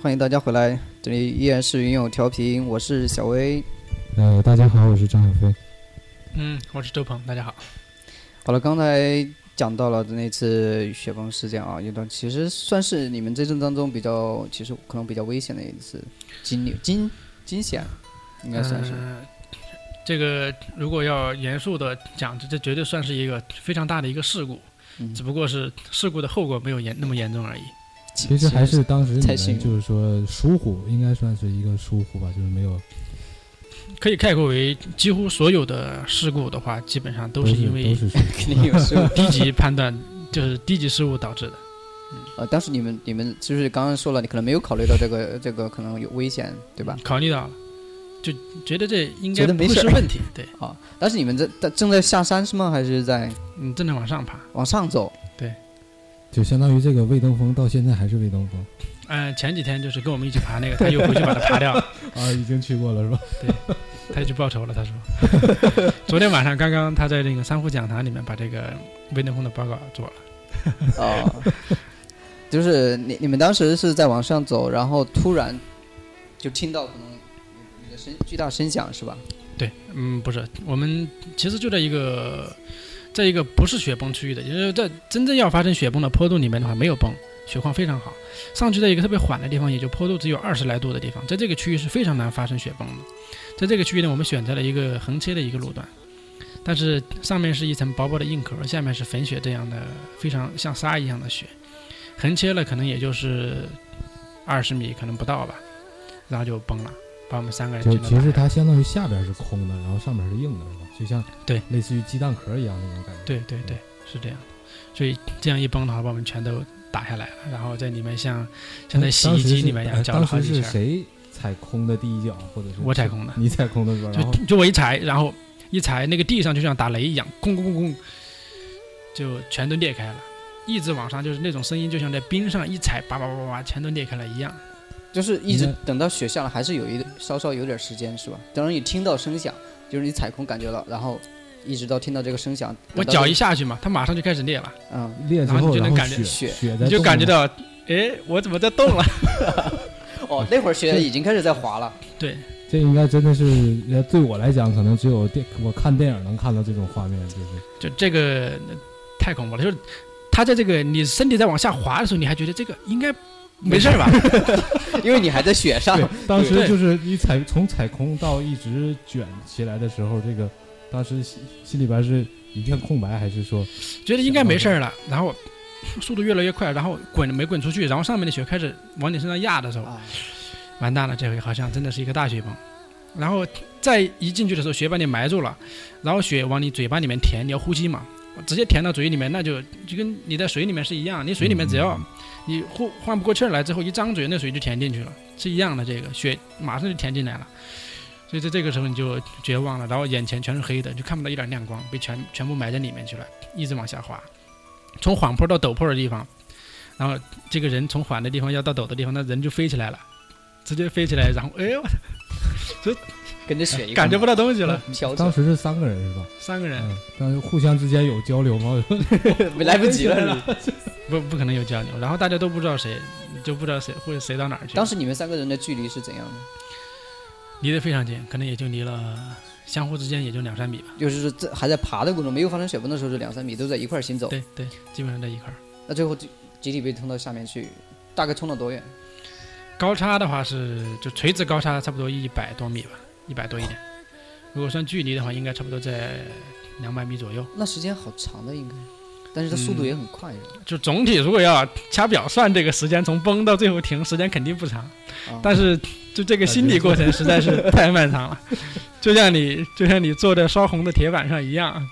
欢迎大家回来，这里依然是云友调频，我是小薇。呃，大家好，我是张小飞。嗯，我是周鹏，大家好。好了，刚才讲到了那次雪崩事件啊，有段其实算是你们这阵当中比较，其实可能比较危险的一次经历惊惊险，应该算是。呃这个如果要严肃的讲，这这绝对算是一个非常大的一个事故，嗯只不过是事故的后果没有严那么严重而已。其实还是当时你们就是说疏忽，应该算是一个疏忽吧，就是没有可以概括为几乎所有的事故的话，基本上都都是因为肯定有失误。低级判断，就是低级失误导致的。呃，当时你们你们就是刚刚说了，你可能没有考虑到这个这个可能有危险，对吧？考虑到了，就觉得这应该不是问题。对，啊，但是你们在在正在下山是吗？还是在嗯，正在往上爬。往上走？就相当于这个魏登峰到现在还是魏登峰嗯、前几天就是跟我们一起爬那个，他又回去把它爬掉了。啊，已经去过了是吧？对他就去报仇了。他说，昨天晚上刚刚他在那个三户讲堂里面把这个魏登峰的报告做了。哦，就是你你们当时是在往上走，然后突然就听到可能有的声巨大声响是吧？对，嗯，不是，我们其实就在一个，在一个不是雪崩区域的，也就是在真正要发生雪崩的坡度里面的话，没有崩，雪况非常好。上去在一个特别缓的地方，也就坡度只有二十来度的地方，在这个区域是非常难发生雪崩的。在这个区域呢，我们选择了一个横切的一个路段，但是上面是一层薄薄的硬壳，下面是粉雪这样的非常像沙一样的雪，横切了可能也就是二十米，可能不到吧，然后就崩了，把我们三个人就其实它相当于下边是空的，然后上面是硬的，是吧？就像对，类似于鸡蛋壳一样那种感觉。对对对，是这样的。所以这样一崩的话，把我们全都打下来了，然后在里面像像在洗衣机里面一样搅了好几圈。是谁踩空的第一脚，或者是我踩空的，你踩空的是吧？然后就就我一踩，然后一踩那个地上就像打雷一样，咣咣咣咣，就全都裂开了，一直往上，就是那种声音，就像在冰上一踩，叭叭叭叭叭，全都裂开了一样。就是一直等到雪下了，还是有一稍稍有点时间是吧？等你听到声响，就是你踩空感觉到，然后一直到听到这个声响，我脚一下去嘛，它马上就开始裂了，嗯，裂之然后就能感觉雪雪你就感觉到，哎，我怎么在动了？哦，那会儿雪已经开始在滑了。对，这应该真的是，呃对我来讲，可能只有电我看电影能看到这种画面，就是就这个太恐怖了，就是他在这个你身体在往下滑的时候，你还觉得这个应该没事儿吧？因为你还在雪上，当时就是你踩从踩空到一直卷起来的时候，这个当时心心里边是一片空白，还是说觉得应该没事儿了，然后速度越来越快，然后滚没滚出去，然后上面的雪开始往你身上压的时候，啊，完蛋了，这回好像真的是一个大雪崩。然后再一进去的时候，雪把你埋住了，然后雪往你嘴巴里面填，你要呼吸嘛，直接填到嘴里面，那就就跟你在水里面是一样，你水里面只要嗯你呼换不过气儿来之后，一张嘴那水就填进去了，是一样的，这个血马上就填进来了。所以在这个时候你就绝望了，然后眼前全是黑的，就看不到一点亮光，被全全部埋在里面去了，一直往下滑，从缓坡到陡坡的地方，然后这个人从缓的地方要到陡的地方，那人就飞起来了，直接飞起来，然后哎呦，跟着雪一块感觉不到东西了，当时是三个人是吧？三个人嗯，但是互相之间有交流吗？来不及了。是吧不不可能有交流，然后大家都不知道谁，就不知道谁或者谁到哪儿去，当时你们三个人的距离是怎样的？离得非常近，可能也就离了相互之间也就两三米吧。就是说这还在爬的过程中，没有发生雪崩的时候是两三米，都在一块儿行走。对对，基本上在一块儿。那最后就集体被冲到下面去，大概冲了多远？高差的话是就垂直高差差不多一百多米吧，一百多一点。如果算距离的话，应该差不多在两百米左右。那时间好长的应该，但是它速度也很快。就总体如果要掐表算这个时间，从崩到最后停，时间肯定不长。啊但是就这个心理过程实在是太漫长了，就像你就像你坐在烧红的铁板上一样，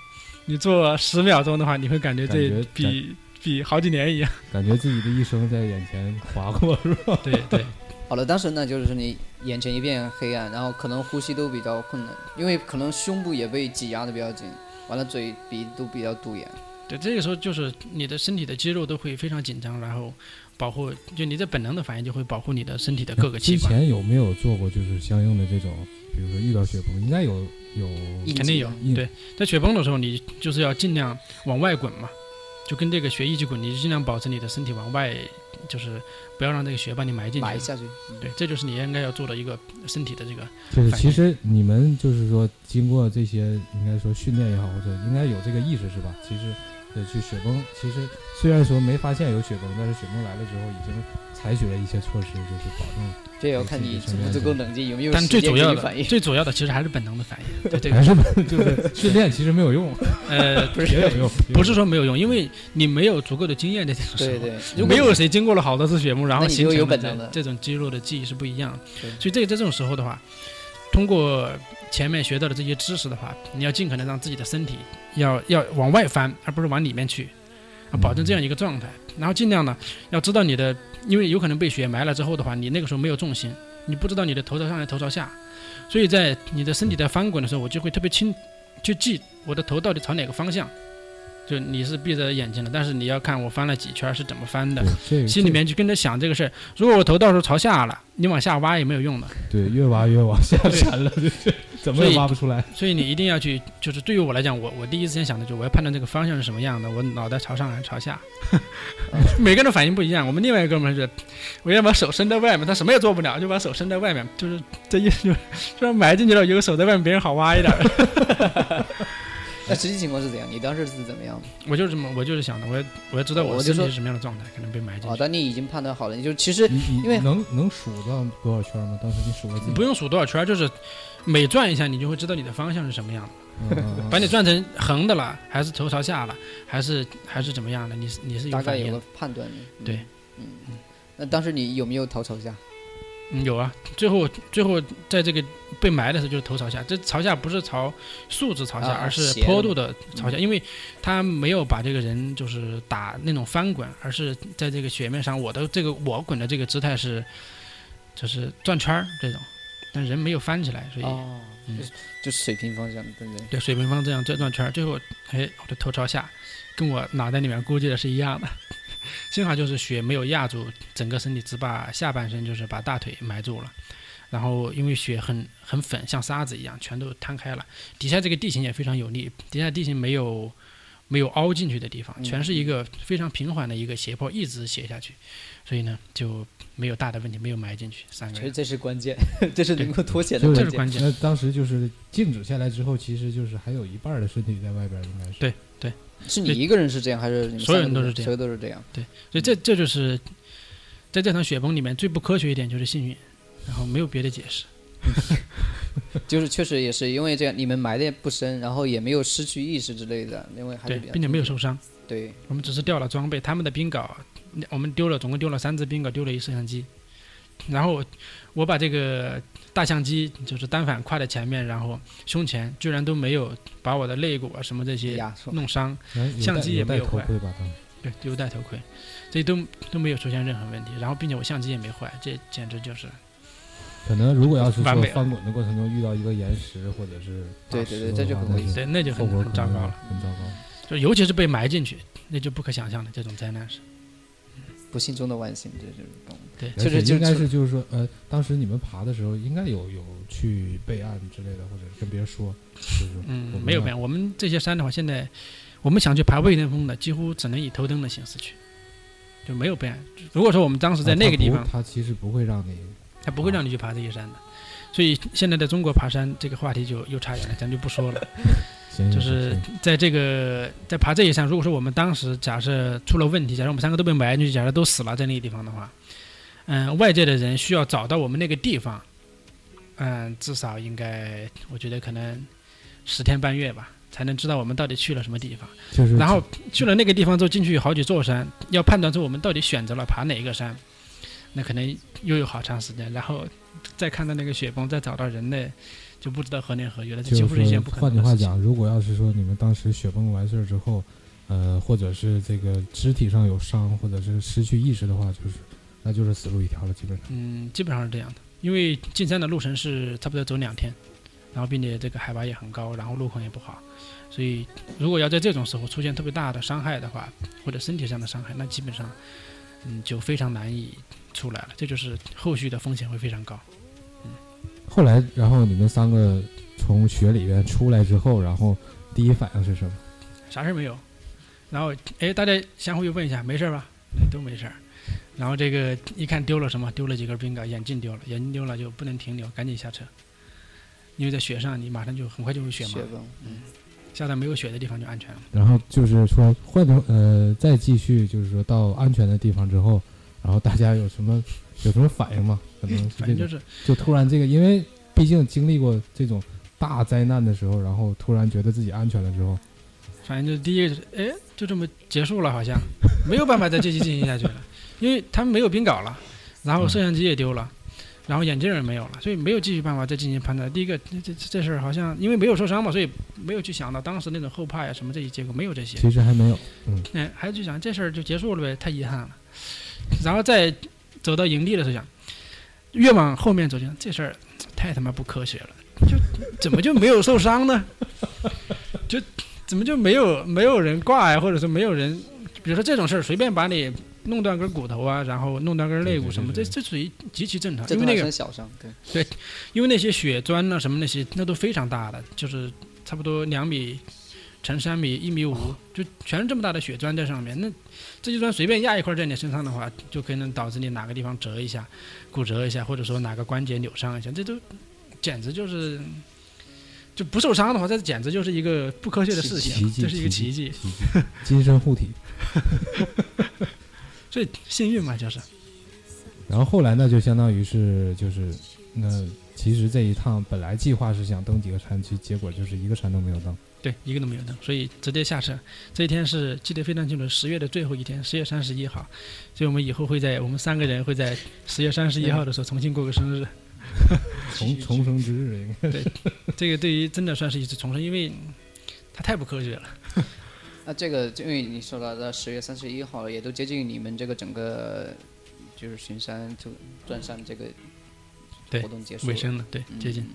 你坐十秒钟的话，你会感觉这比比好几年一样。感觉自己的一生在眼前划过，是吧？对对，好了，当时呢就是你眼前一片黑暗，然后可能呼吸都比较困难，因为可能胸部也被挤压的比较紧，完了嘴鼻都比较堵严。对，这个时候就是你的身体的肌肉都会非常紧张，然后保护，就你的本能的反应就会保护你的身体的各个器官。之前有没有做过就是相应的这种，比如说遇到雪崩，应该有有肯定有，对，在雪崩的时候，你就是要尽量往外滚嘛，就跟这个雪一起滚，你就尽量保持你的身体往外，就是不要让这个雪把你埋进去。埋下去。对，这就是你应该要做的一个身体的这个。就是其实你们就是说经过这些应该说训练也好，或者应该有这个意识是吧？其实呃去雪崩，其实虽然说没发现有雪崩，但是雪崩来了之后已经采取了一些措施，就是保证这也要看你足不足够冷静，有没有但最主要的反应。最主要的其实还是本能的反应。对对还个，是就是 训练其实没有用，呃，不是没有用，不是说没有用，因为你没有足够的经验在这种时候。对对，没有谁经过了好多次雪崩，然后形成这有本能的这种肌肉的记忆是不一样的。所以这个在这种时候的话，通过前面学到的这些知识的话，你要尽可能让自己的身体要要往外翻，而不是往里面去，啊，保证这样一个状态。然后尽量呢，要知道你的，因为有可能被雪埋了之后的话，你那个时候没有重心，你不知道你的头朝上还是头朝下，所以在你的身体在翻滚的时候，我就会特别清，就记我的头到底朝哪个方向。就你是闭着眼睛的，但是你要看我翻了几圈是怎么翻的心里面就跟着想这个事儿。如果我头到时候朝下了，你往下挖也没有用的。对越挖越往下沉了，就是怎么也挖不出来。所以你一定要去，就是对于我来讲，我我第一时间想的就是我要判断这个方向是什么样的，我脑袋朝上还是朝下。每个人反应不一样。我们另外一个哥们儿是，我要把手伸在外面，他什么也做不了，就把手伸在外面，就是这意思就是，虽然埋进去了，有个手在外面，别人好挖一点儿。那实际情况是怎样？你当时是怎么样？我就是这么，我就是想的，我要我要知道我身体是什么样的状态，可能被埋进哦，去。当你已经判断好了，你就其实你你因为能能数到多少圈吗？当时你数了几？不用数多少圈，就是每转一下，你就会知道你的方向是什么样的。把你转成横的了，还是头朝下了，还是还是怎么样的？你是你是有大概有的。判断对，嗯，那当时你有没有头朝下？嗯，有啊。最后最后在这个被埋的时候就是头朝下，这朝下不是朝竖直朝下，啊而是坡度的朝下，因为他没有把这个人就是打那种翻滚，而是在这个雪面上，我的这个我滚的这个姿态是就是转圈儿这种，但人没有翻起来，所以。哦，嗯就是水平方向，对不对？对，水平方向这样转转圈儿，最后，哎，我的头朝下，跟我脑袋里面估计的是一样的。幸好就是雪没有压住整个身体，只把下半身就是把大腿埋住了。然后因为雪很很粉，像沙子一样，全都摊开了。底下这个地形也非常有利，底下地形没有没有凹进去的地方，全是一个非常平缓的一个斜坡，一直斜下去，所以呢就没有大的问题，没有埋进去。三个人，其实这是关键，这是能够脱险的关键。这是关键。那当时就是静止下来之后，其实就是还有一半的身体在外边，应该是。对对是你一个人是这样，还是你所有人都是这样所有都是这样。对所以这这就是在这场雪崩里面最不科学一点就是幸运，然后没有别的解释。就是确实也是因为这样，你们埋的也不深，然后也没有失去意识之类的，因为还是比，较并且没有受伤。对，我们只是掉了装备，他们的冰镐，我们丢了，总共丢了三只宾格，丢了一摄像机。然后我把这个大相机就是单反挎在前面，然后胸前居然都没有把我的肋骨啊什么这些。弄伤，相机也没有坏对，丢戴头盔，这都都没有出现任何问题。然后并且我相机也没坏，这简直就是可能如果要是说翻滚的过程中遇到一个岩石或者是对对对这就很危险对，那就很很糟糕了。很糟糕。就尤其是被埋进去，那就不可想象的这种灾难是。不幸中的万幸，这就是懂。对就是应该是就是说，呃，当时你们爬的时候，应该有有去备案之类的，或者跟别人说，就是说嗯我，没有备案，我们这些山的话，现在我们想去爬未登峰的，几乎只能以头灯的形式去，就没有备案。如果说我们当时在那个地方，他其实不会让你他不会让你去爬这些山的。所以现在在中国爬山这个话题就又差远了，咱就不说了。行，就是在这个在爬这一山，如果说我们当时假设出了问题，假设我们三个都被埋进去，假设都死了在那个地方的话，嗯，外界的人需要找到我们那个地方，嗯，至少应该我觉得可能十天半月吧，才能知道我们到底去了什么地方。就是然后去了那个地方之后，进去有好几座山，要判断出我们到底选择了爬哪一个山，那可能又有好长时间。然后再看到那个雪崩，再找到人类，就不知道何年何月了。这几乎是一件不可换句话能的事情。讲，如果要是说你们当时雪崩完事儿之后，呃，或者是这个肢体上有伤，或者是失去意识的话，就是那就是死路一条了，基本上。嗯，基本上是这样的。因为进山的路程是差不多走两天，然后并且这个海拔也很高，然后路况也不好，所以如果要在这种时候出现特别大的伤害的话，或者身体上的伤害，那基本上嗯就非常难以出来了。这就是后续的风险会非常高。后来，然后你们三个从雪里边出来之后，然后第一反应是什么？啥事儿没有，然后哎，大家相互又问一下，没事儿吧？都没事儿。然后这个一看丢了什么，丢了几根冰镐，眼镜丢了，眼镜丢了就不能停留，赶紧下车，因为在雪上你马上就很快就会雪嘛雪，崩，嗯，下到没有雪的地方就安全了。然后就是说换成呃，再继续就是说到安全的地方之后，然后大家有什么有什么反应吗？可能是这种，反正就是就突然这个，因为毕竟经历过这种大灾难的时候，然后突然觉得自己安全了之后，反正就是第一个是，哎，就这么结束了，好像没有办法再继续进行下去了，因为他们没有冰镐了，然后摄像机也丢了，然后眼镜也没有了，所以没有继续办法再进行判断。第一个，这这这事儿好像因为没有受伤嘛，所以没有去想到当时那种后怕呀什么这些结果没有这些，其实还没有，嗯哎，还去想这事儿就结束了呗，太遗憾了。然后再走到营地的时候想，越往后面走就这事儿太他妈不科学了，就怎么就没有受伤呢？就怎么就没有没有人挂呀，或者说没有人，比如说这种事儿随便把你弄断根骨头啊，然后弄断根肋骨什么，对对这这属于极其正常，因为那个小伤，对，因为那些血砖啊什么那些那都非常大的，就是差不多两米乘三米、一米五，就全是这么大的血砖在上面。那这些砖随便压一块在你身上的话，就可能导致你哪个地方折一下、骨折一下，或者说哪个关节扭伤一下，这都简直就是就不受伤的话，这简直就是一个不科学的事情，这是一个奇迹。奇迹，金身护体。所以幸运嘛，就是然后后来呢，就相当于是就是那其实这一趟本来计划是想登几个山区，结果就是一个山都没有登。对一个都没有登，所以直接下车。这一天是记得非常清楚，十月的最后一天，十月三十一号。所以我们以后会在我们三个人会在十月三十一号的时候重新过个生日。重 重生之日应该这个对于真的算是一次重生，因为它太不科学了。那这个因为你说到的十月三十一号了，也都接近你们这个整个就是巡山就转山这个对活动结束了尾声了，对，接近。嗯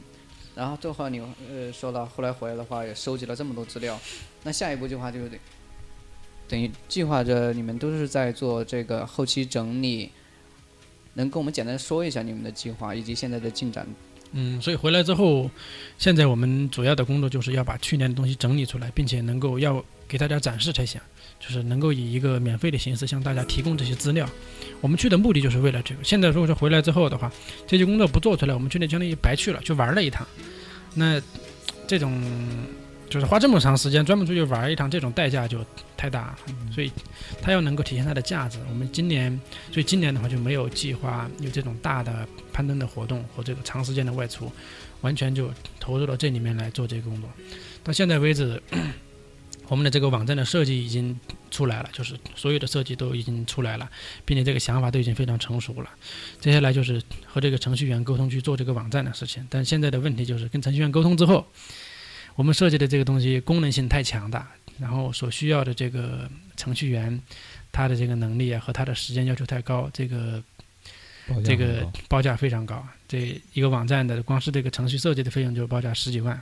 然后这话你呃说到后来回来的话，也收集了这么多资料，那下一步计划就是等于计划着你们都是在做这个后期整理，能跟我们简单说一下你们的计划以及现在的进展？嗯，所以回来之后，现在我们主要的工作就是要把去年的东西整理出来，并且能够要给大家展示才行，就是能够以一个免费的形式向大家提供这些资料。我们去的目的就是为了这个。现在如果说回来之后的话，这些工作不做出来，我们去那相当于白去了，去玩了一趟。那这种就是花这么长时间专门出去玩一趟，这种代价就太大了。所以它要能够体现它的价值。我们今年，所以今年的话就没有计划有这种大的攀登的活动和这个长时间的外出，完全就投入到这里面来做这个工作。到现在为止，我们的这个网站的设计已经出来了，就是所有的设计都已经出来了，并且这个想法都已经非常成熟了。接下来就是和这个程序员沟通去做这个网站的事情。但现在的问题就是跟程序员沟通之后，我们设计的这个东西功能性太强大，然后所需要的这个程序员他的这个能力啊和他的时间要求太高，这个这个报价非常高，这一个网站的光是这个程序设计的费用就报价十几万，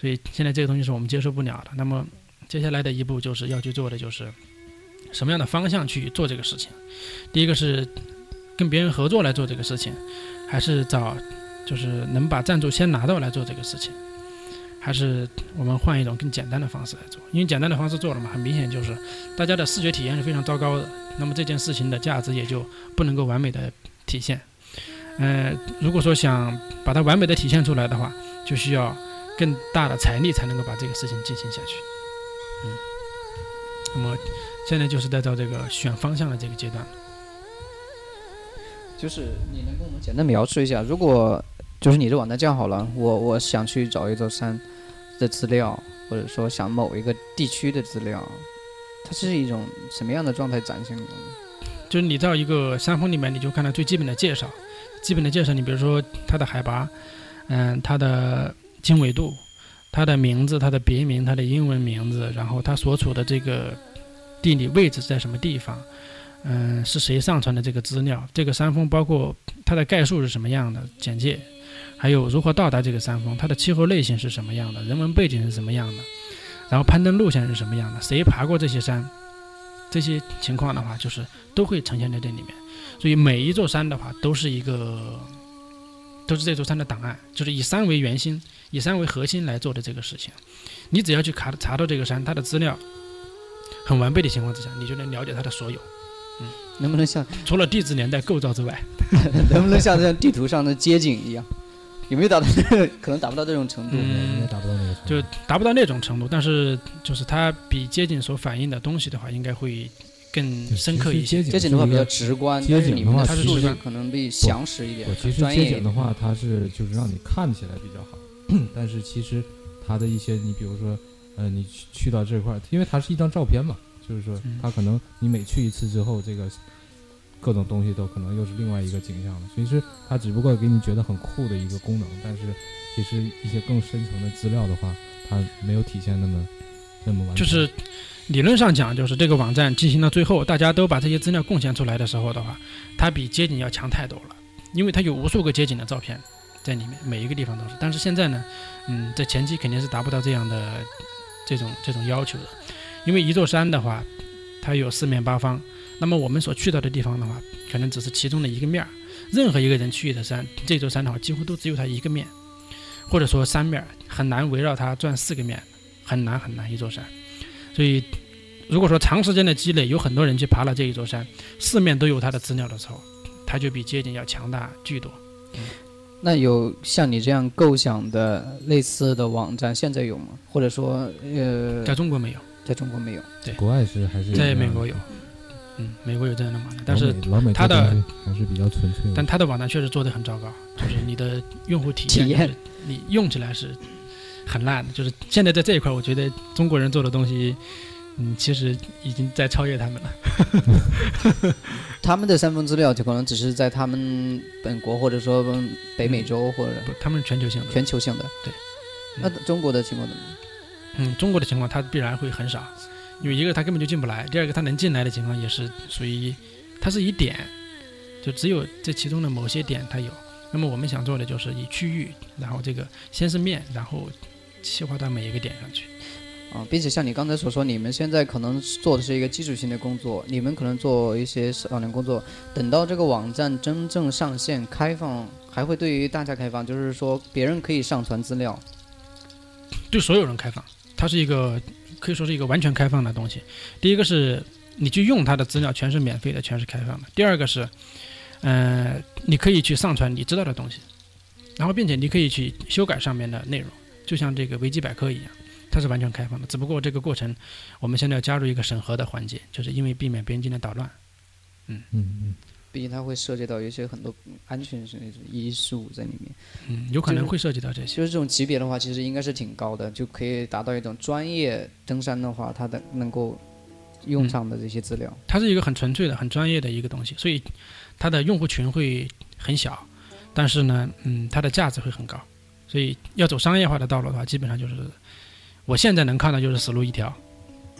所以现在这个东西是我们接受不了的。那么接下来的一步就是要去做的就是什么样的方向去做这个事情。第一个是跟别人合作来做这个事情，还是找就是能把赞助先拿到来做这个事情，还是我们换一种更简单的方式来做？因为简单的方式做了嘛，很明显就是大家的视觉体验是非常糟糕的，那么这件事情的价值也就不能够完美的体现。呃，如果说想把它完美的体现出来的话，就需要更大的财力才能够把这个事情进行下去。嗯，那么现在就是在到这个选方向的这个阶段。就是你能跟我们简单描述一下，如果就是你的网站建好了，我我想去找一座山的资料，或者说想某一个地区的资料，它是一种什么样的状态展现的呢？就是你到一个山峰里面，你就看到最基本的介绍，基本的介绍，你比如说它的海拔，嗯，它的经纬度，它的名字，它的别名，它的英文名字，然后它所处的这个地理位置在什么地方，嗯，是谁上传的这个资料，这个山峰包括它的概述是什么样的简介，还有如何到达这个山峰，它的气候类型是什么样的，人文背景是什么样的，然后攀登路线是什么样的，谁爬过这些山。这些情况的话，就是都会呈现在这里面，所以每一座山的话，都是一个，都是这座山的档案，就是以山为圆心，以山为核心来做的这个事情。你只要去查查到这个山，它的资料很完备的情况之下，你就能了解它的所有，嗯能不能像除了地质年代构造之外。能不能像这地图上的街景一样？有没有达到？可能达不到这种程度。嗯应该达不到那个程度。就达不到那种程度，但是就是它比街景所反映的东西的话，应该会更深刻一些。街景的话比较直观，街景的但是可能比详实一点我，其实专业一点。街景的话，它是就是让你看起来比较好，但是其实它的一些，你比如说，呃，你去去到这块儿，因为它是一张照片嘛，就是说嗯它可能你每去一次之后，这个各种东西都可能又是另外一个景象了。其实它只不过给你觉得很酷的一个功能，但是其实一些更深层的资料的话，它没有体现那么那么完全。就是理论上讲，就是这个网站进行到最后，大家都把这些资料贡献出来的时候的话，它比街景要强太多了，因为它有无数个街景的照片在里面，每一个地方都是。但是现在呢，嗯，在前期肯定是达不到这样的这种这种要求的，因为一座山的话，它有四面八方，那么我们所去到的地方的话，可能只是其中的一个面儿。任何一个人去的山，这座山的话，几乎都只有它一个面，或者说三面，很难围绕它转四个面，很难很难一座山。所以，如果说长时间的积累，有很多人去爬了这一座山，四面都有它的资料的时候，它就比街景要强大巨多。那有像你这样构想的类似的网站，现在有吗？或者说，呃，在中国没有，在中国没有？国外是还是在美国有，嗯，美国有这样的网站，但是老美老美它的还是比较纯粹的。但它的网站确实做的很糟糕，就是你的用户体验，体验你用起来是很烂的。就是现在在这一块，我觉得中国人做的东西，嗯，其实已经在超越他们了。他们的三分资料就可能只是在他们本国，或者说北美洲或者不，他们是全球性的。全球性的。对。那中国的情况怎么样？嗯，中国的情况它必然会很少，因为一个它根本就进不来，第二个它能进来的情况也是属于，它是以点，就只有这其中的某些点它有。那么我们想做的就是以区域，然后这个先是面，然后细化到每一个点上去。啊，并且像你刚才所说，你们现在可能做的是一个基础性的工作，你们可能做一些少量工作，等到这个网站真正上线开放，还会对于大家开放，就是说别人可以上传资料。对所有人开放，它是一个可以说是一个完全开放的东西。第一个是你去用它的资料全是免费的，全是开放的。第二个是，呃，你可以去上传你知道的东西，然后并且你可以去修改上面的内容，就像这个维基百科一样，它是完全开放的。只不过这个过程，我们现在要加入一个审核的环节，就是因为避免别人进来捣乱。嗯嗯嗯，毕竟它会涉及到一些很多安全性的因素在里面。嗯，有可能会涉及到这些。就是这种级别的话，其实应该是挺高的，就可以达到一种专业登山的话，它的能够用上的这些资料。它是一个很纯粹的、很专业的一个东西，所以它的用户群会很小，但是呢，嗯，它的价值会很高。所以要走商业化的道路的话，基本上就是我现在能看到就是死路一条。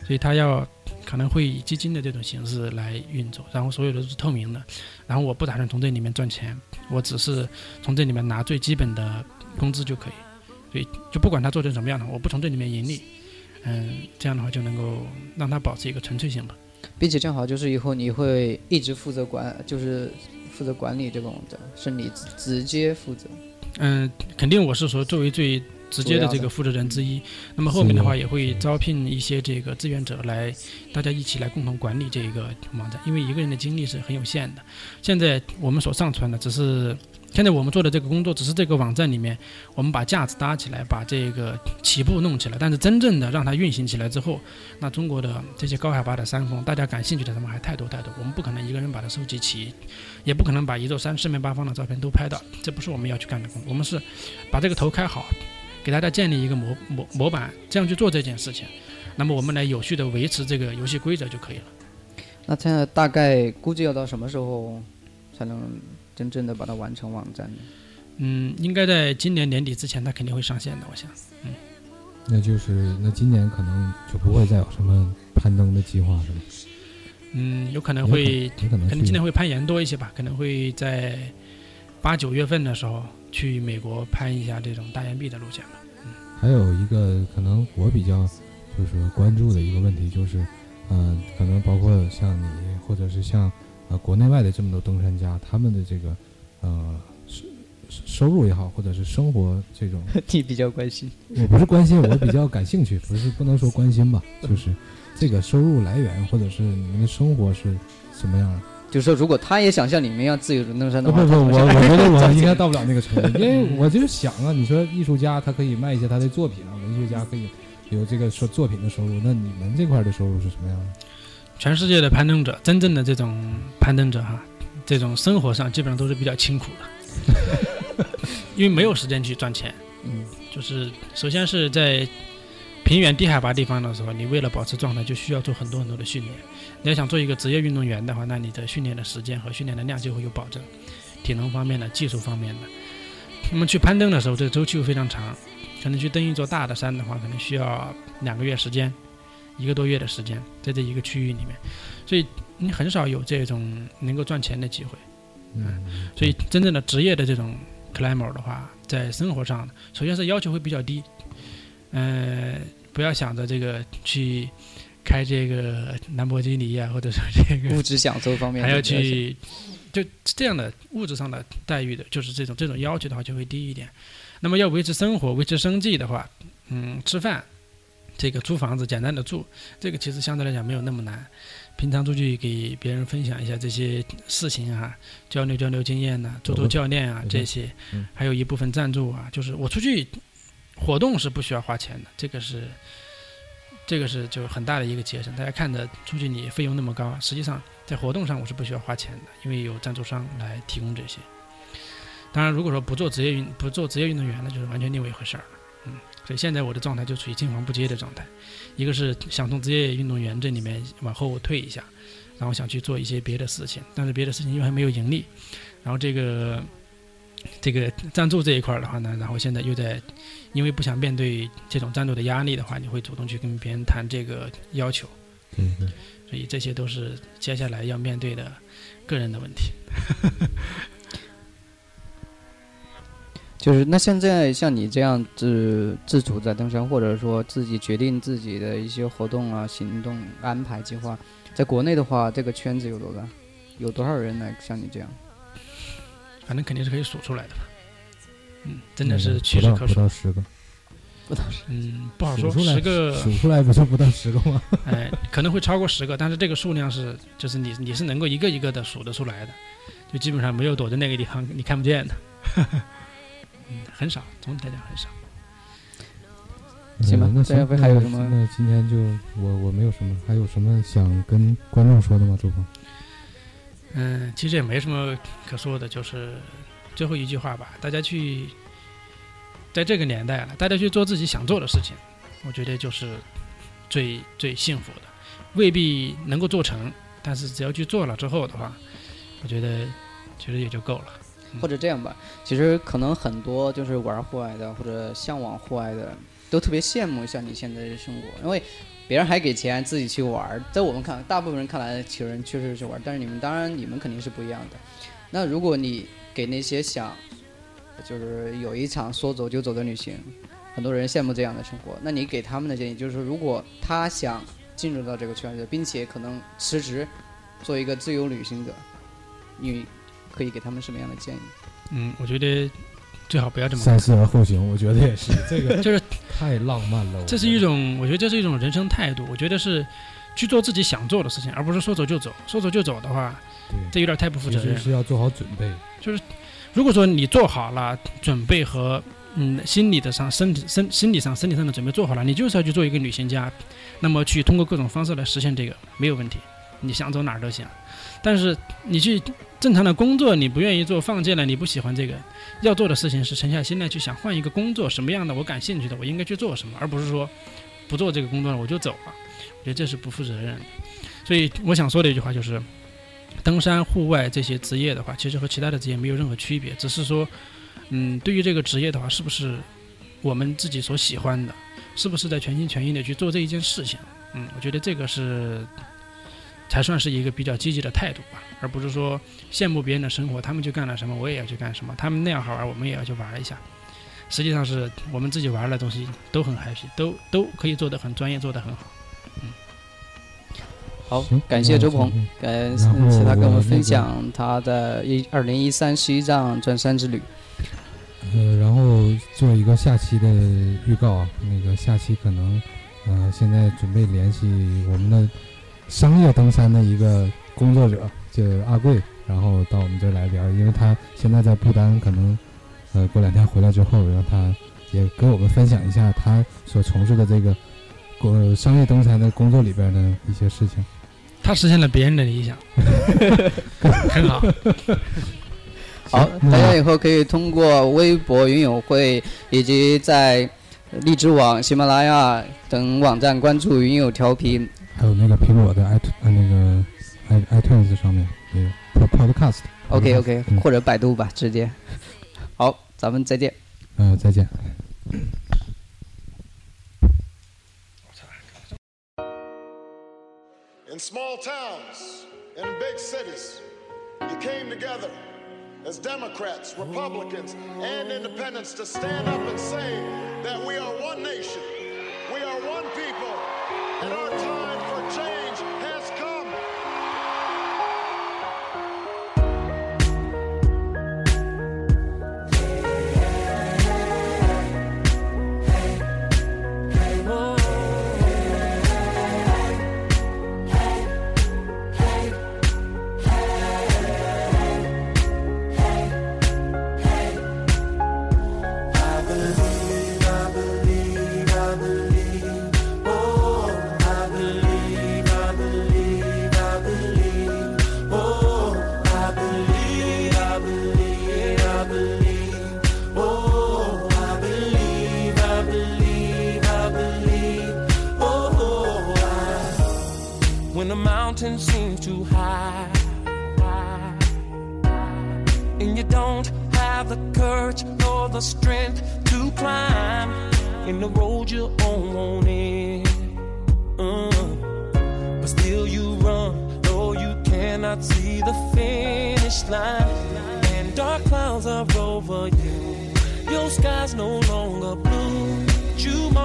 所以它要可能会以基金的这种形式来运作，然后所有的都是透明的，然后我不打算从这里面赚钱，我只是从这里面拿最基本的工资就可以。所以就不管它做成什么样的，我不从这里面盈利，嗯，这样的话就能够让它保持一个纯粹性吧。并且正好就是以后你会一直负责管，就是负责管理这个网站，是你直直接负责。嗯，肯定我是说作为最直接的这个负责人之一。那么后面的话也会招聘一些这个志愿者来，大家一起来共同管理这个网站，因为一个人的精力是很有限的。现在我们所上传的只是。现在我们做的这个工作，只是这个网站里面，我们把架子搭起来，把这个起步弄起来。但是真正的让它运行起来之后，那中国的这些高海拔的山峰，大家感兴趣的什么还太多太多。我们不可能一个人把它收集齐，也不可能把一座山四面八方的照片都拍到，这不是我们要去干的工作。我们是把这个头开好，给大家建立一个模模模板，这样去做这件事情。那么我们来有序的维持这个游戏规则就可以了。那现在大概估计要到什么时候才能真正的把它完成网站呢？嗯，应该在今年年底之前，它肯定会上线的，我想。嗯那就是那今年可能就不会再有什么攀登的计划是吗？嗯，有可能会，可能可能今年会攀岩多一些吧，可能会在八九月份的时候去美国拍一下这种大岩壁的路线吧。还有一个可能我比较就是说关注的一个问题就是，呃，可能包括像你或者是像呃国内外的这么多登山家，他们的这个呃收收入也好，或者是生活这种，你比较关心。我不是关心，我比较感兴趣，不是不能说关心吧，就是这个收入来源或者是你们的生活是什么样的。就是说，如果他也想像你们一样自由的登山的话，不不，他我我觉得我应该到不了那个程度，因为我就想啊，你说艺术家他可以卖一些他的作品啊，文学家可以有这个说作品的收入，那你们这块的收入是什么样的？全世界的攀登者，真正的这种攀登者哈，这种生活上基本上都是比较清苦的，因为没有时间去赚钱。嗯，就是首先是在平原低海拔地方的时候，你为了保持状态，就需要做很多很多的训练。你要想做一个职业运动员的话，那你的训练的时间和训练的量就会有保证，体能方面的、技术方面的。那么去攀登的时候，这个周期又非常长，可能去登一座大的山的话，可能需要两个月时间，一个多月的时间，在这一个区域里面，所以你很少有这种能够赚钱的机会。嗯，所以真正的职业的这种 climber 的话，在生活上，首先是要求会比较低，呃，不要想着这个去开这个兰博基尼啊，或者说这个物质享受方面还要去就这样的物质上的待遇的，就是这种这种要求的话就会低一点。那么要维持生活、维持生计的话，嗯，吃饭，这个租房子简单的住，这个其实相对来讲没有那么难。平常出去给别人分享一下这些事情啊，交流交流经验呐、做做教练啊嗯这些嗯，还有一部分赞助啊，就是我出去活动是不需要花钱的，这个是这个是就很大的一个节省。大家看着出去你费用那么高，实际上在活动上我是不需要花钱的，因为有赞助商来提供这些。当然，如果说不做职业运不做职业运动员，那就是完全另外一回事儿。嗯，所以现在我的状态就处于青黄不接的状态，一个是想从职业运动员这里面往后退一下，然后想去做一些别的事情，但是别的事情又还没有盈利，然后这个这个赞助这一块儿的话呢，然后现在又在因为不想面对这种赞助的压力的话，你会主动去跟别人谈这个要求，对对，所以这些都是接下来要面对的个人的问题。就是那现在像你这样自自主在登山，或者说自己决定自己的一些活动啊、行动安排计划，在国内的话，这个圈子有多大？有多少人来像你这样？反正肯定是可以数出来的吧。嗯，真的是屈指可数。不到十个，不到嗯，不好说，十个，数出来不就不到十个吗？哎，可能会超过十个，但是这个数量是，就是你你是能够一个一个的数得出来的，就基本上没有躲在那个地方你看不见的。嗯，很少，总体来讲很少。行吧呃那行这样会还有什么那今天就我我没有什么，还有什么想跟观众说的吗？周鹏？嗯，其实也没什么可说的，就是 最后一句话吧，大家去，在这个年代了，大家去做自己想做的事情，我觉得就是最最幸福的，未必能够做成，但是只要去做了之后的话，我觉得其实也就够了。或者这样吧，其实可能很多就是玩户外的或者向往户外的，都特别羡慕像你现在的生活，因为别人还给钱自己去玩，在我们看，大部分人看来，其实人确实是玩，但是你们当然你们肯定是不一样的。那如果你给那些想就是有一场说走就走的旅行，很多人羡慕这样的生活，那你给他们的建议就是，如果他想进入到这个圈子，并且可能辞职做一个自由旅行者，你可以给他们什么样的建议？嗯，我觉得最好不要这么三思而后行，我觉得也是，这个 就是太浪漫了。这是一种，我觉得这是一种人生态度。我觉得是去做自己想做的事情，而不是说走就走。说走就走的话，对，这有点太不负责任实。是要做好准备。就是如果说你做好了准备和嗯心理的上、身体、身心理上、身体上的准备做好了，你就是要去做一个旅行家，那么去通过各种方式来实现这个没有问题，你想走哪儿都行。但是你去正常的工作，你不愿意做，放弃了，你不喜欢这个，要做的事情是沉下心来去想换一个工作，什么样的我感兴趣的，我应该去做什么，而不是说不做这个工作了我就走了。我觉得这是不负责任。所以我想说的一句话就是，登山、户外这些职业的话，其实和其他的职业没有任何区别，只是说，嗯，对于这个职业的话，是不是我们自己所喜欢的，是不是在全心全意的去做这一件事情？嗯，我觉得这个是才算是一个比较积极的态度吧，而不是说羡慕别人的生活，他们去干了什么，我也要去干什么，他们那样好玩，我们也要去玩一下。实际上是我们自己玩的东西都很 happy，都都可以做得很专业，做得很好。嗯好，感谢周鹏嗯感谢他跟我们分享他的一二零一三十一丈转山之旅。呃，然后做一个下期的预告啊，那个下期可能，呃，现在准备联系我们的商业登山的一个工作者，就阿贵，然后到我们这儿来聊，因为他现在在不丹，可能，呃，过两天回来之后，让他也跟我们分享一下他所从事的这个，呃，商业登山的工作里边的一些事情。他实现了别人的理想，很好。好，大家以后可以通过微博云友会以及在荔枝网、喜马拉雅等网站关注云友调频。还有那个苹果的 i 呃那个 i iTunes 上面也有 Pod Podcast。 OK OK，嗯或者百度吧，直接。好，咱们再见。呃，再见。 In small towns and in big cities, you came together as Democrats, Republicans, and independents to stand up and say that we are one nation, we are one people,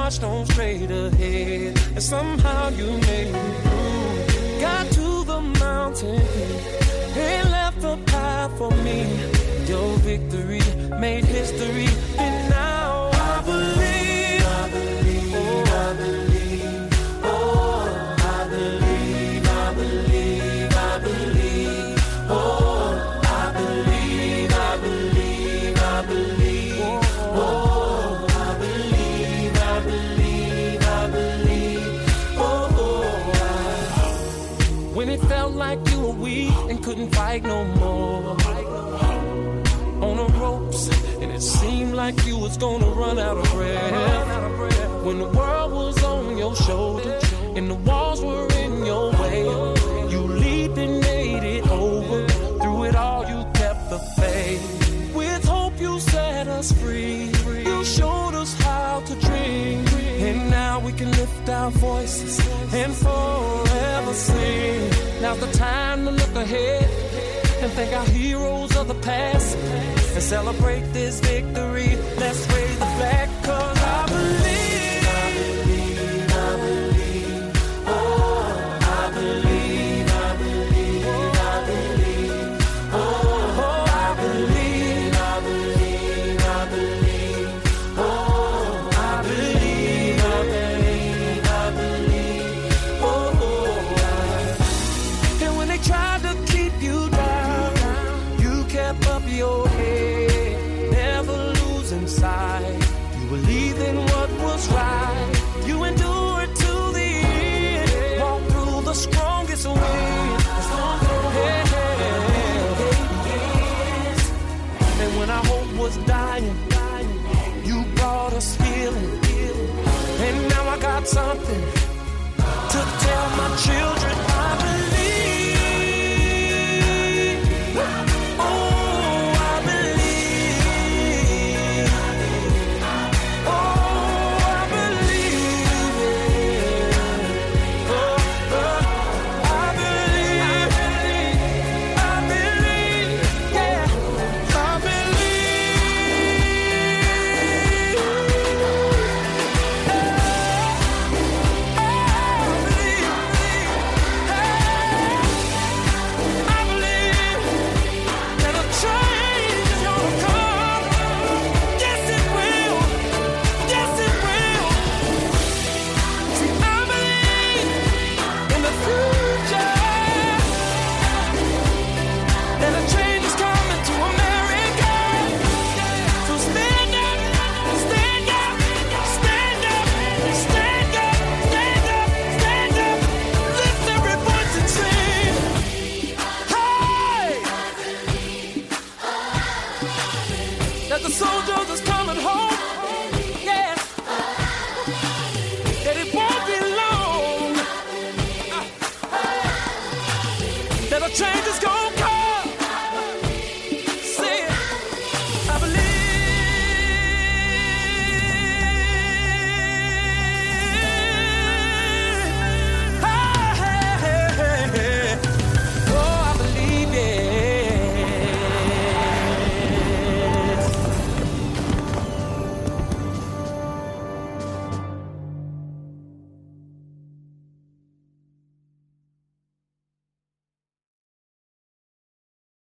Marched on straight ahead and somehow you made it through. Got to the mountain and left a path for me. Your victory made history couldn't no more. On the ropes and it seemed like you was gonna run out of breath. When the world was on your shoulder and the walls were in your way you leaped and made it over. Through it all you kept the faith. With hope you set us free. You showed us how to dream. And now we can lift our voices and forever sing now's the time to look ahead and thank our heroes of the past and celebrate this victory. Let's raise the flag dying, you brought us healing. And now I got something to tell my children